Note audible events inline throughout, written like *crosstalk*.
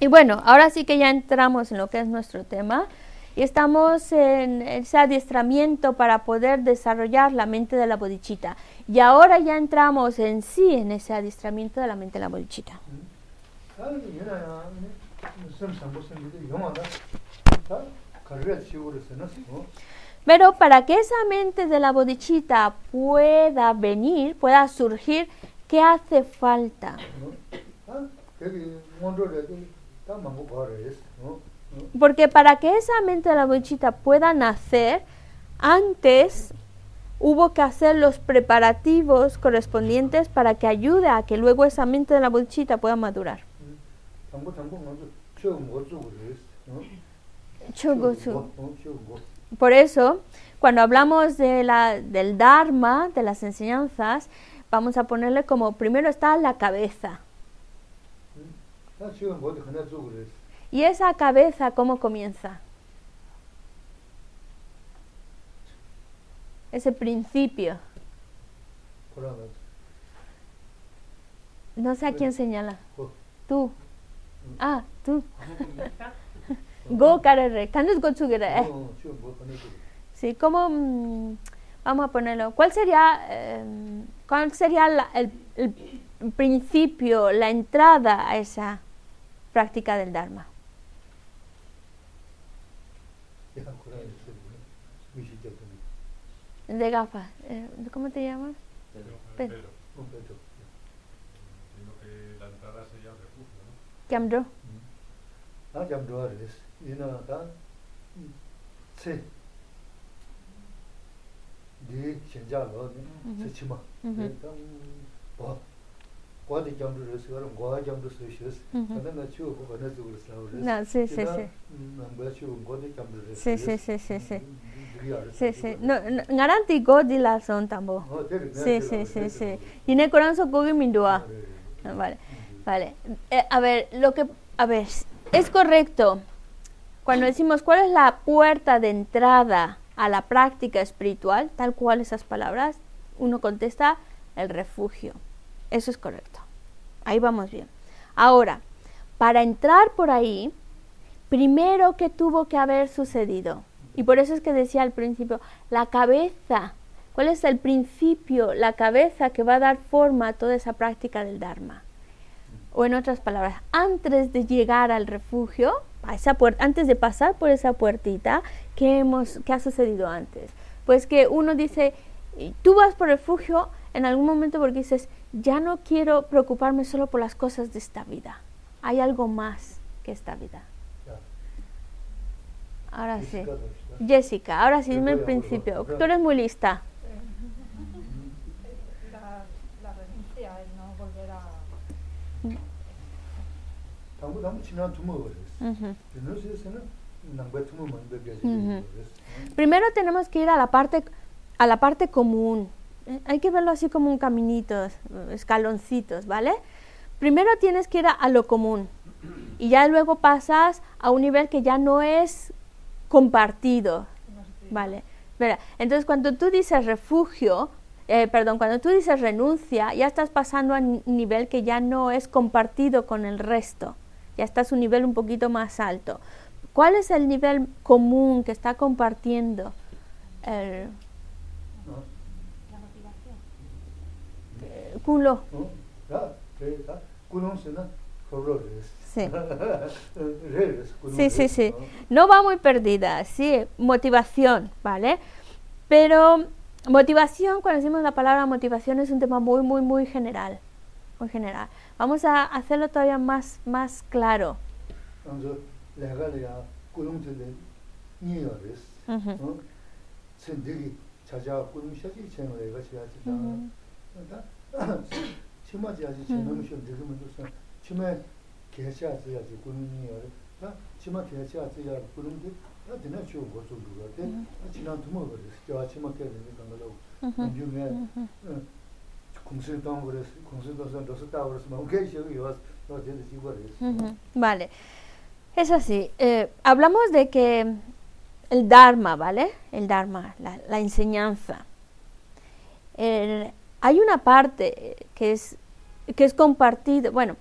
Y bueno, ahora sí que ya entramos en lo que es nuestro tema y estamos en ese adiestramiento para poder desarrollar la mente de la bodichita. Y ahora ya entramos en sí en ese adiestramiento de la mente de la bodichita. Pero para que esa mente de la bodichita pueda venir, pueda surgir, ¿qué hace falta? Porque para que esa mente de la bodichita pueda nacer, antes hubo que hacer los preparativos correspondientes para que ayude a que luego esa mente de la bodichita pueda madurar. Por eso, cuando hablamos de la, del Dharma, de las enseñanzas, vamos a ponerle como primero está la cabeza. ¿Y esa cabeza cómo comienza? Ese principio. No sé a quién señala. Tú. Ah, tú. *laughs* Go carere. ¿Cuándo go eh. Sí, ¿cómo mm, vamos a ponerlo? ¿Cuál sería em, cuál sería el, el principio, la entrada a esa práctica del Dharma? De gafas. Eh, ¿Cómo te llamas? Pedro. Pedro. Pedro. que la entrada sería refugio, ¿no? Kiamdro. Ah, es. Y no, acá. Sí. Di, Shenjalo, ¿no? Se chima. Sí, sí, sí, sí, sí. Sí, sí. No, garanti go di la son tambo. Sí, sí, sí, sí. Y ne mindua. Vale. Vale. Eh, a ver, lo que a ver, es correcto. Cuando decimos cuál es la puerta de entrada a la práctica espiritual, tal cual esas palabras, uno contesta el refugio. Eso es correcto. Ahí vamos bien. Ahora, para entrar por ahí, primero que tuvo que haber sucedido, y por eso es que decía al principio, la cabeza, ¿cuál es el principio? La cabeza que va a dar forma a toda esa práctica del Dharma. O en otras palabras, antes de llegar al refugio, a esa puerta, antes de pasar por esa puertita, ¿qué, hemos, ¿qué ha sucedido antes? Pues que uno dice, tú vas por refugio en algún momento porque dices, ya no quiero preocuparme solo por las cosas de esta vida. Hay algo más que esta vida. Ahora sí. Jessica, ahora sí, dime el principio. Tú eres muy lista. La, renuncia es no volver a... Primero tenemos que ir a la parte a la parte común, hay que verlo así como un caminito, escaloncitos, ¿vale? Primero tienes que ir a, lo común y ya luego pasas a un nivel que ya no es compartido, ¿vale? Entonces cuando tú dices refugio, eh, perdón, cuando tú dices renuncia, ya estás pasando a un nivel que ya no es compartido con el resto, ya estás a un nivel un poquito más alto. ¿Cuál es el nivel común que está compartiendo? El, culo. Sí. sí, sí, No va muy perdida, sí, motivación, ¿vale? Pero motivación, cuando decimos la palabra motivación, es un tema muy, muy, muy general. Muy general. Vamos a hacerlo todavía más, más claro. 치마지야지 제놈이 좀 되면 또 치마 개샤지야지 군인이요. 자 치마 개샤지야 군인데 나 되나 좀 고소 그러게. 지난 두모 그랬어. 저 치마 개는 간다고. 요즘에 공실 당 그랬어. 공실 도서 도서 다 그랬어. 뭐 개시 여기 와서 너 되는 지고 그랬어. Vale. Es así. Eh, hablamos de que el Dharma, ¿vale? El Dharma, la, la enseñanza. El, hay una parte que es, que es compartida, bueno,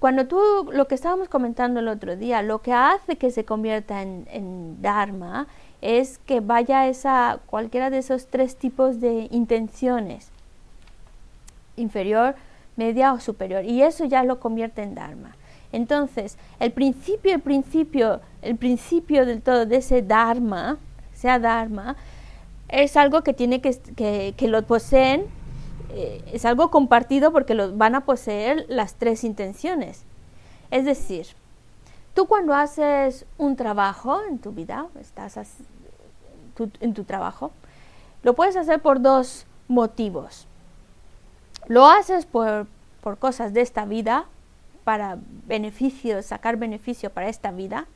cuando tú, lo que estábamos comentando el otro día, lo que hace que se convierta en, en Dharma es que vaya esa, cualquiera de esos tres tipos de intenciones, inferior, media o superior, y eso ya lo convierte en Dharma. Entonces, el principio, el principio, el principio del todo de ese Dharma, sea Dharma, es algo que tiene que, que, que lo poseen eh, es algo compartido porque lo van a poseer las tres intenciones. Es decir, tú cuando haces un trabajo en tu vida, estás en tu trabajo, lo puedes hacer por dos motivos. Lo haces por, por cosas de esta vida, para beneficio, sacar beneficio para esta vida,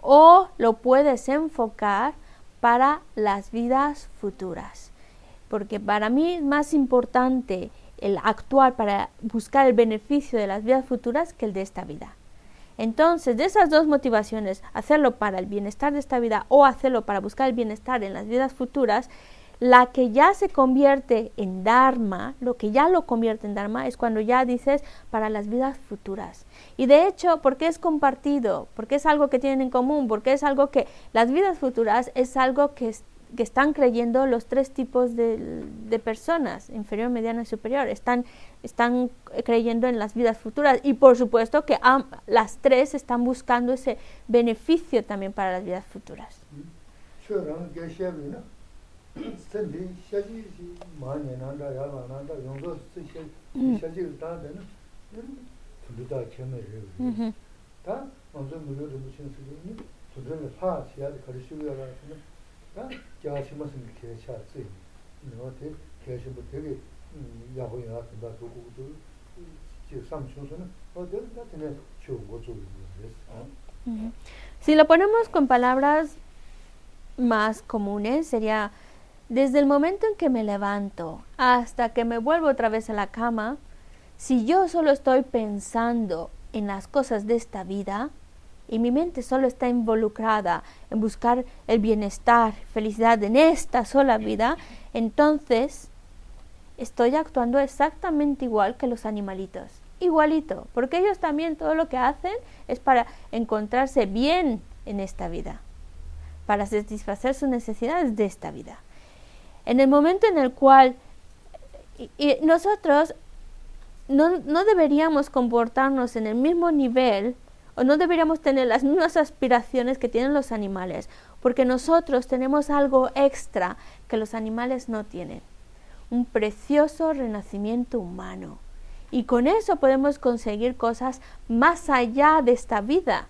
o lo puedes enfocar para las vidas futuras porque para mí es más importante el actuar para buscar el beneficio de las vidas futuras que el de esta vida. Entonces, de esas dos motivaciones, hacerlo para el bienestar de esta vida o hacerlo para buscar el bienestar en las vidas futuras, la que ya se convierte en Dharma, lo que ya lo convierte en Dharma, es cuando ya dices para las vidas futuras. Y de hecho, porque es compartido, porque es algo que tienen en común, porque es algo que las vidas futuras es algo que que están creyendo los tres tipos de, de, personas, inferior, mediana y superior, están, están creyendo en las vidas futuras. Y por supuesto que las tres están buscando ese beneficio también para las vidas futuras. Si lo ponemos con palabras más comunes, sería desde el momento en que me levanto hasta que me vuelvo otra vez a la cama, si yo solo estoy pensando en las cosas de esta vida, y mi mente solo está involucrada en buscar el bienestar, felicidad en esta sola vida, entonces estoy actuando exactamente igual que los animalitos. Igualito, porque ellos también todo lo que hacen es para encontrarse bien en esta vida, para satisfacer sus necesidades de esta vida. En el momento en el cual y, nosotros no, no deberíamos comportarnos en el mismo nivel o no deberíamos tener las mismas aspiraciones que tienen los animales, porque nosotros tenemos algo extra que los animales no tienen, un precioso renacimiento humano. Y con eso podemos conseguir cosas más allá de esta vida.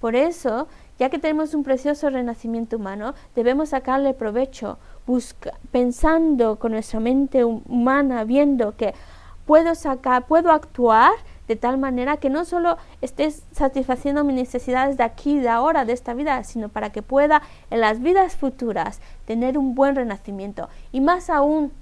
Por eso, ya que tenemos un precioso renacimiento humano, debemos sacarle provecho, pensando con nuestra mente humana, viendo que puedo sacar, puedo actuar de tal manera que no solo estés satisfaciendo mis necesidades de aquí, de ahora, de esta vida, sino para que pueda en las vidas futuras tener un buen renacimiento. Y más aún,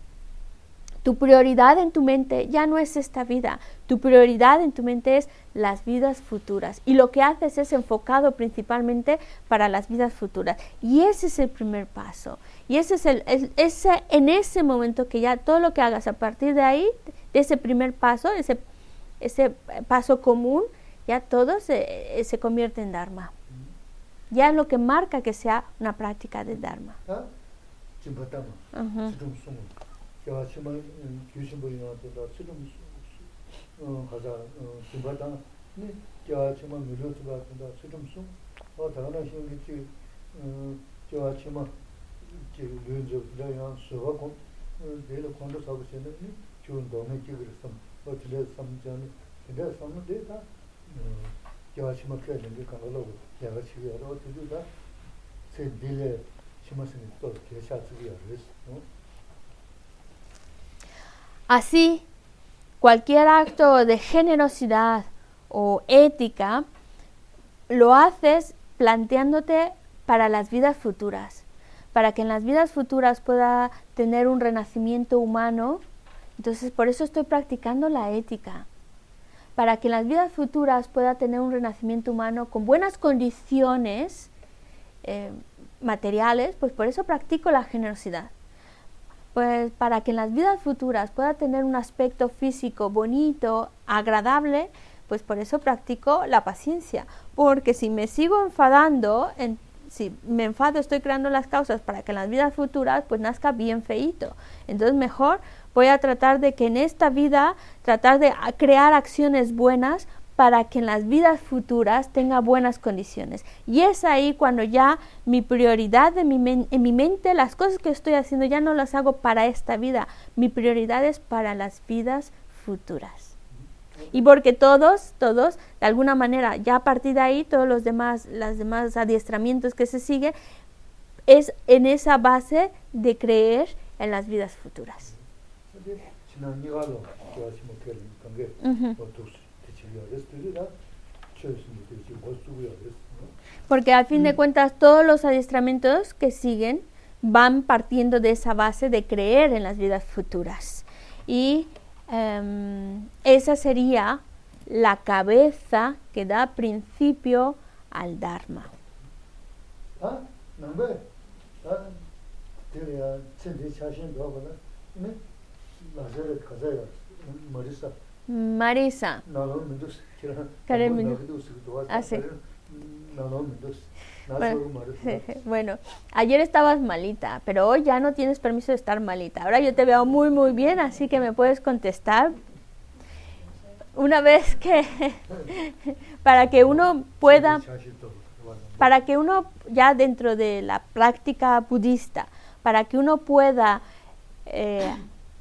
tu prioridad en tu mente ya no es esta vida, tu prioridad en tu mente es las vidas futuras. Y lo que haces es enfocado principalmente para las vidas futuras. Y ese es el primer paso. Y ese es el, ese, en ese momento que ya todo lo que hagas a partir de ahí, de ese primer paso, ese ese paso común, ya todo se, eh, se convierte en Dharma. Ya es lo que marca que sea una práctica de Dharma. Así, cualquier acto de generosidad o ética lo haces planteándote para las vidas futuras, para que en las vidas futuras pueda tener un renacimiento humano entonces, por eso estoy practicando la ética, para que en las vidas futuras pueda tener un renacimiento humano con buenas condiciones eh, materiales, pues por eso practico la generosidad. Pues para que en las vidas futuras pueda tener un aspecto físico bonito, agradable, pues por eso practico la paciencia, porque si me sigo enfadando, si me enfado, estoy creando las causas para que en las vidas futuras pues nazca bien feito. Entonces mejor voy a tratar de que en esta vida, tratar de crear acciones buenas para que en las vidas futuras tenga buenas condiciones. Y es ahí cuando ya mi prioridad mi en mi mente, las cosas que estoy haciendo ya no las hago para esta vida, mi prioridad es para las vidas futuras. Y porque todos, todos, de alguna manera, ya a partir de ahí, todos los demás, los demás adiestramientos que se siguen, es en esa base de creer en las vidas futuras. Porque al fin de cuentas todos los adiestramientos que siguen van partiendo de esa base de creer en las vidas futuras. Y em, esa sería la cabeza que da principio al Dharma. Ah, Marisa. *laughs* Bueno, ayer estabas malita, pero hoy ya no tienes permiso de estar malita. Ahora yo te veo muy, muy bien, así que me puedes contestar. Una vez que, *laughs* para que uno pueda, para que uno ya dentro de la práctica budista, para que uno pueda eh,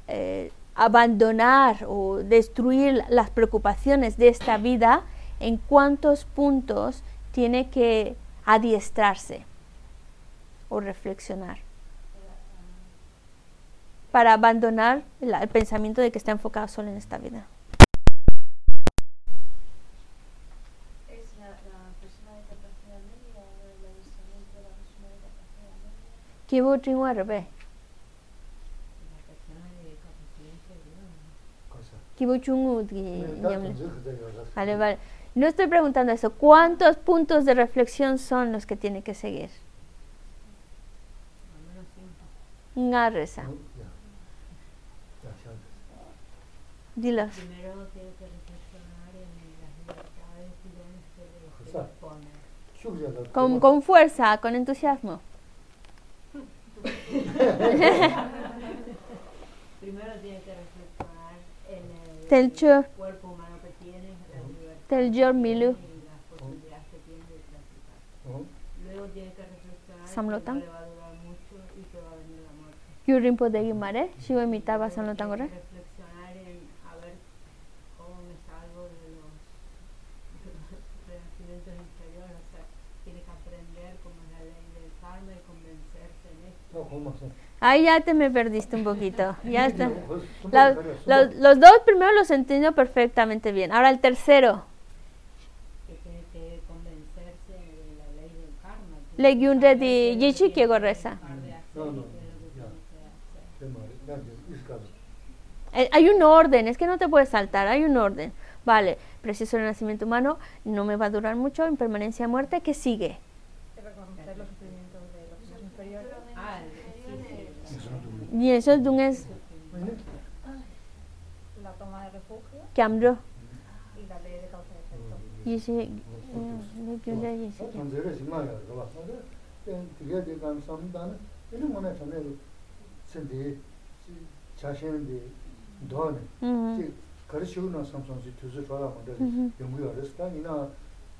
eh, abandonar o destruir las preocupaciones de esta vida, en cuántos puntos tiene que adiestrarse o reflexionar. Para abandonar el, pensamiento de que está enfocado solo en esta vida. ¿Qué Vale, vale. No estoy preguntando eso. ¿Cuántos puntos de reflexión son los que tiene que seguir? Ngarresa. Dilos. Primero tiene que reflexionar en las Con, con fuerza, con entusiasmo. *laughs* Primero tiene que reflexionar en el cuerpo que la libertad Tel Milu. Samlotan. que le va a durar mucho y que va a venir la muerte. Yurimpo de Guimare, Shiva Mitaba Samlotan Gore. Los, los. Ahí ya te me perdiste un poquito. Ya está. los, los, dos primeros los entiendo perfectamente bien. Ahora el tercero. Legiunre de Yichi que gorreza. Hay un orden, es que no te puedes saltar, hay un orden. Vale, preciso el nacimiento humano, no me va a durar mucho, impermanencia muerte, ¿qué sigue? Y eso es es la toma de refugio. Cambio. Y la ley de causa y efecto. Y ese no yo ya y ese. Entonces es más la va. En tiene de kan samdan, en una también sende 자신의 돈에 지 가르치고는 삼성지 투수 좋아라 먼저 연구를 했다 이나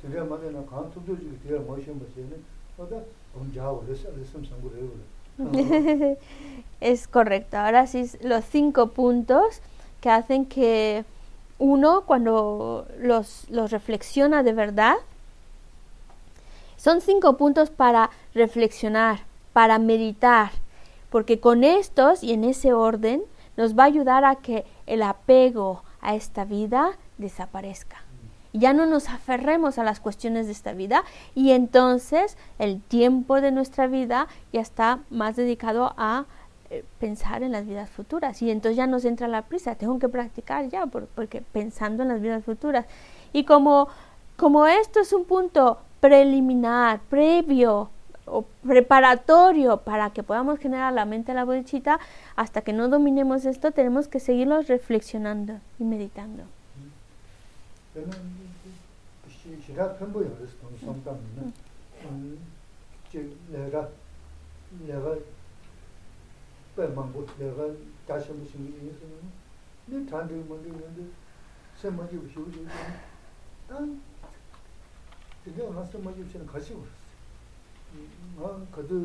되려 말에나 간투도지 되려 모션 버시는 어다 엄자고 그래서 무슨 상고를 해요 *laughs* es correcto. Ahora sí, los cinco puntos que hacen que uno, cuando los, los reflexiona de verdad, son cinco puntos para reflexionar, para meditar, porque con estos y en ese orden nos va a ayudar a que el apego a esta vida desaparezca. Ya no nos aferremos a las cuestiones de esta vida y entonces el tiempo de nuestra vida ya está más dedicado a pensar en las vidas futuras y entonces ya nos entra la prisa, tengo que practicar ya porque pensando en las vidas futuras. Y como, como esto es un punto preliminar, previo o preparatorio para que podamos generar la mente a la bodhicitta, hasta que no dominemos esto tenemos que seguirlo reflexionando y meditando. bē māngbō 내가 dāshā mū shīngi yī sī yō, nē tāndē māngbō yō ndē, sē māngbō yō shīw yō yō, tān, tē nē ngā sē māngbō yō shīngi kāshī wā sī, ngā kato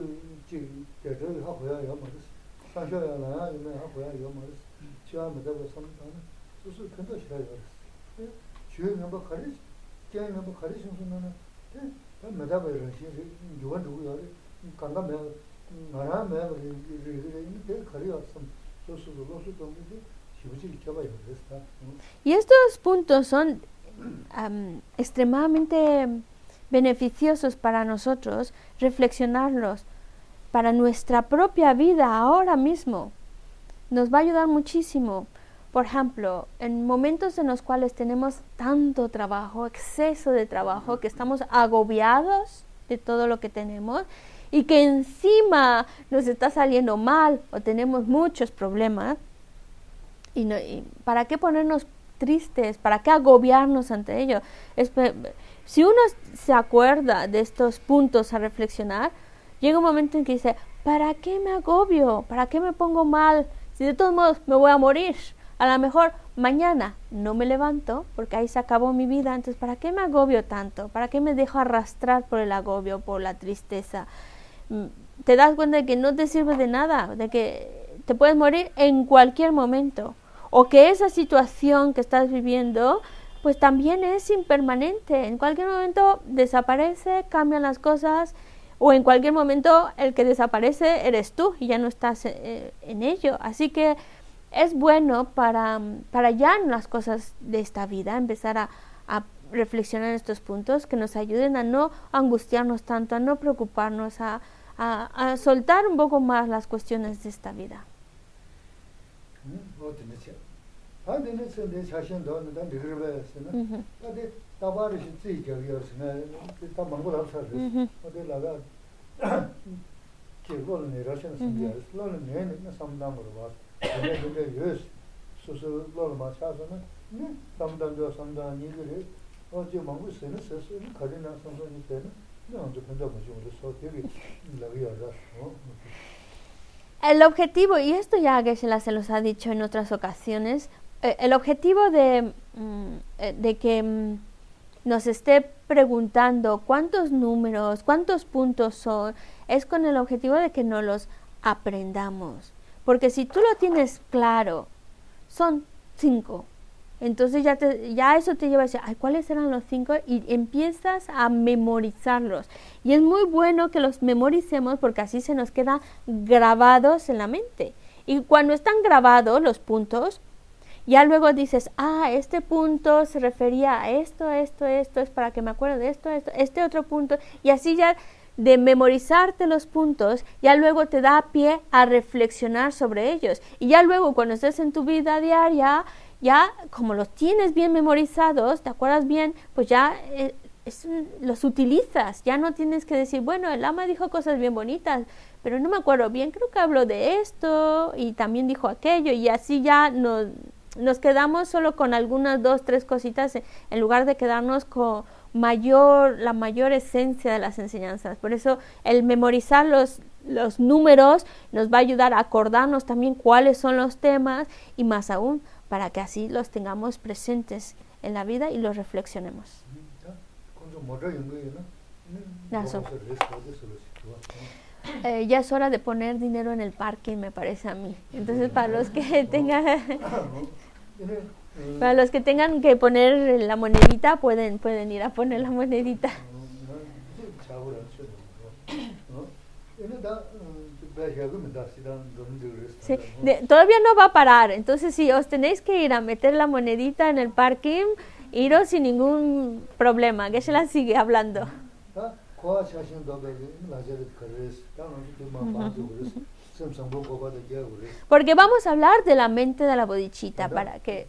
jī dē rō yō hā huyā yō mā rī sī, sā shō yō nā yā yō mē hā huyā yō mā rī sī, chī yā mē dā bā sā mā tā nā, sū sū pēntā shirā yō rī sī, chī yō ngā bā khārī shī, kia ngā bā khārī shī sū nā nā, tē, tā mē dā bā yō rā shī rī, yō wā rī yō rī, kāndā mē 신선은 네 메다 버는 시 누가 누구야 간다 매 나라 매 이제 가리 왔어 소소 소소 좀 Y estos puntos son extremadamente beneficiosos para nosotros reflexionarlos para nuestra propia vida ahora mismo. Nos va a ayudar muchísimo. Por ejemplo, en momentos en los cuales tenemos tanto trabajo, exceso de trabajo, que estamos agobiados de todo lo que tenemos y que encima nos está saliendo mal o tenemos muchos problemas, y, ¿Para qué ponernos tristes? ¿Para qué agobiarnos ante ello? si uno se acuerda de estos puntos a reflexionar, llega un momento en que dice, ¿para qué me agobio? ¿Para qué me pongo mal? Si de todos modos me voy a morir. A lo mejor mañana no me levanto porque ahí se acabó mi vida. Entonces, ¿para qué me agobio tanto? ¿Para qué me dejo arrastrar por el agobio, por la tristeza? Te das cuenta de que no te sirve de nada, de que te puedes morir en cualquier momento o que esa situación que estás viviendo pues también es impermanente. En cualquier momento desaparece, cambian las cosas o en cualquier momento el que desaparece eres tú y ya no estás eh, en ello. Así que es bueno para, para ya en las cosas de esta vida empezar a, a reflexionar en estos puntos que nos ayuden a no angustiarnos tanto, a no preocuparnos, a, a, a soltar un poco más las cuestiones de esta vida. 안데 *coughs* El objetivo, y esto ya Geshe-la se los ha dicho en otras ocasiones, eh, el objetivo de, mm, eh, de que mm, nos esté preguntando cuántos números, cuántos puntos son, es con el objetivo de que no los aprendamos. Porque si tú lo tienes claro, son cinco, entonces ya, ya eso te lleva a decir, Ay, ¿cuáles eran los cinco? Y empiezas a memorizarlos. Y es muy bueno que los memoricemos porque así se nos quedan grabados en la mente. Y cuando están grabados los puntos, ya luego dices, ah, este punto se refería a esto, esto, esto, es para que me acuerde de esto, esto, este otro punto, y así ya de memorizarte los puntos, ya luego te da pie a reflexionar sobre ellos. Y ya luego cuando estés en tu vida diaria, ya como los tienes bien memorizados, te acuerdas bien, pues ya eh, los utilizas, ya no tienes que decir, bueno, el ama dijo cosas bien bonitas, pero no me acuerdo bien, creo que habló de esto y también dijo aquello, y así ya no nos quedamos solo con algunas dos, tres cositas en lugar de quedarnos con mayor, la mayor esencia de las enseñanzas. Por eso el memorizar los, los números nos va a ayudar a acordarnos también cuáles son los temas y más aún para que así los tengamos presentes en la vida y los reflexionemos. Eh, ya es hora de poner dinero en el parque, me parece a mí. Entonces, para los que tengan *laughs* Para los que tengan que poner la monedita, pueden, pueden ir a poner la monedita. Sí, todavía no va a parar, entonces si os tenéis que ir a meter la monedita en el parking, iros sin ningún problema, que se la sigue hablando. Porque vamos a hablar de la mente de la bodichita para que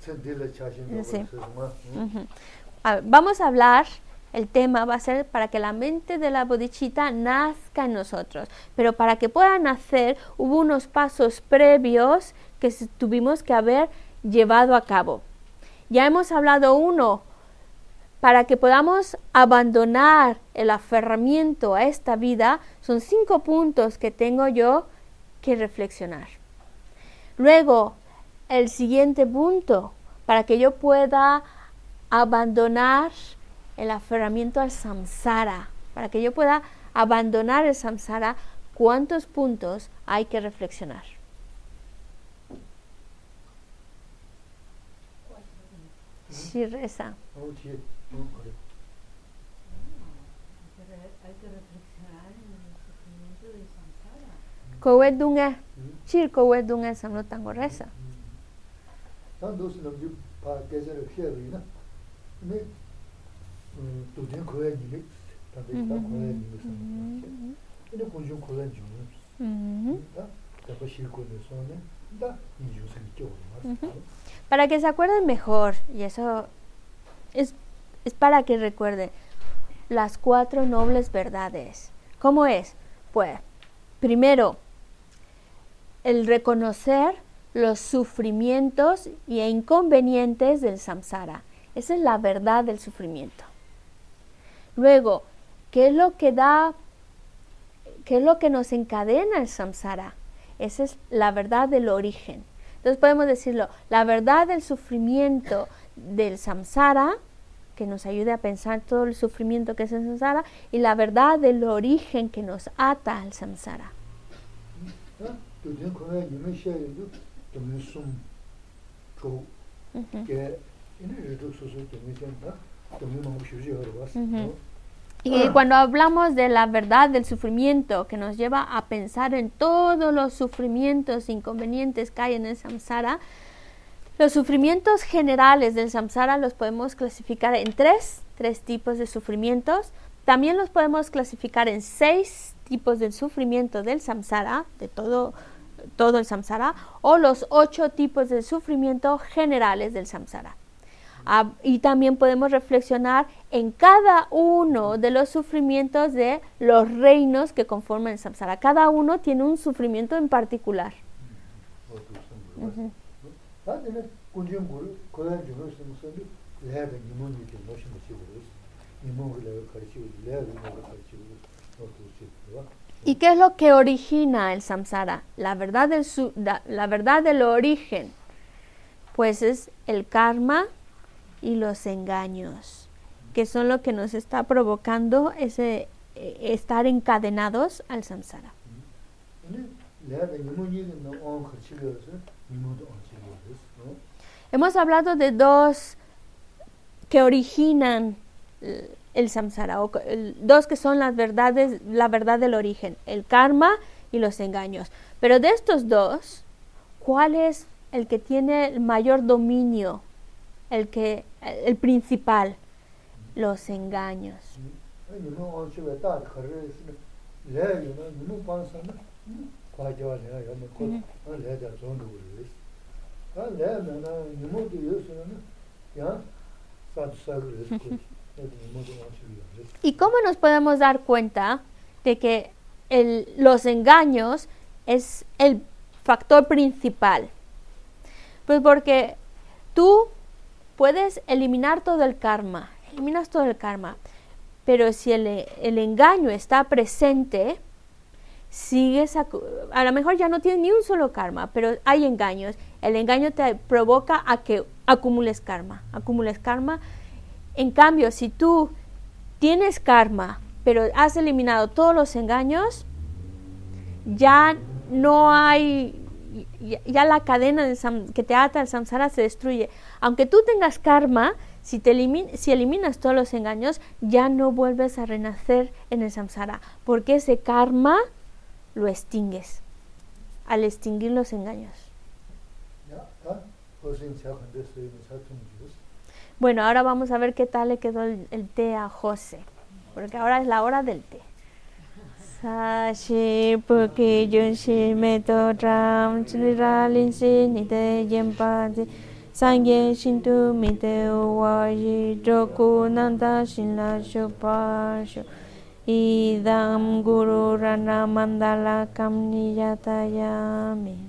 vamos a hablar el tema va a ser para que la mente de la bodichita nazca en nosotros, pero para que pueda nacer hubo unos pasos previos que tuvimos que haber llevado a cabo. Ya hemos hablado uno para que podamos abandonar el aferramiento a esta vida, son cinco puntos que tengo yo que reflexionar. Luego, el siguiente punto, para que yo pueda abandonar el aferramiento al samsara, para que yo pueda abandonar el samsara, ¿cuántos puntos hay que reflexionar? Sí, reza. Hay que reflexionar en el sufrimiento del samsara. Kowe dunga, chir kowe dunga samlo tango reza. yu pā gācā rā Para que se acuerden mejor, y eso es, es para que recuerden las cuatro nobles verdades. ¿Cómo es? Pues, primero, el reconocer los sufrimientos y inconvenientes del samsara. Esa es la verdad del sufrimiento. Luego, ¿qué es lo que da, qué es lo que nos encadena el samsara? Esa es la verdad del origen. Entonces podemos decirlo, la verdad del sufrimiento del samsara, que nos ayude a pensar todo el sufrimiento que es el samsara, y la verdad del origen que nos ata al samsara. Y cuando hablamos de la verdad del sufrimiento, que nos lleva a pensar en todos los sufrimientos inconvenientes que hay en el samsara, los sufrimientos generales del samsara los podemos clasificar en tres, tres tipos de sufrimientos. También los podemos clasificar en seis tipos de sufrimiento del samsara, de todo, todo el samsara, o los ocho tipos de sufrimiento generales del samsara. Ah, y también podemos reflexionar en cada uno de los sufrimientos de los reinos que conforman el samsara. Cada uno tiene un sufrimiento en particular. ¿Y qué es lo que origina el samsara? La verdad del, su- da- la verdad del origen, pues es el karma y los engaños, que son lo que nos está provocando ese eh, estar encadenados al samsara. Hemos hablado de dos que originan el samsara, o el- dos que son las verdades, la verdad del origen, el karma y los engaños. Pero de estos dos, ¿cuál es el que tiene el mayor dominio, el que el principal? Los engaños. ¿Y cómo nos podemos dar cuenta de que el- los engaños es el factor principal? Pues porque tú puedes eliminar todo el karma, eliminas todo el karma, pero si el, el engaño está presente, sigues, acu- a lo mejor ya no tienes ni un solo karma, pero hay engaños. El engaño te provoca a que acumules karma, acumules karma. En cambio, si tú tienes karma, pero has eliminado todos los engaños, ya no hay, ya la cadena que te ata al samsara se destruye. Aunque tú tengas karma, si, te si eliminas todos los engaños, ya no vuelves a renacer en el samsara, porque ese karma lo extingues al extinguir los engaños. Bueno, ahora vamos a ver qué tal le quedó el té a José, porque ahora es la hora del té. Sashi puki junshi mi ram chinra linsi nite yempati sangye shintu mite uwaji joku nanda shinla shupashu idam guru rana mandala kam niyatayami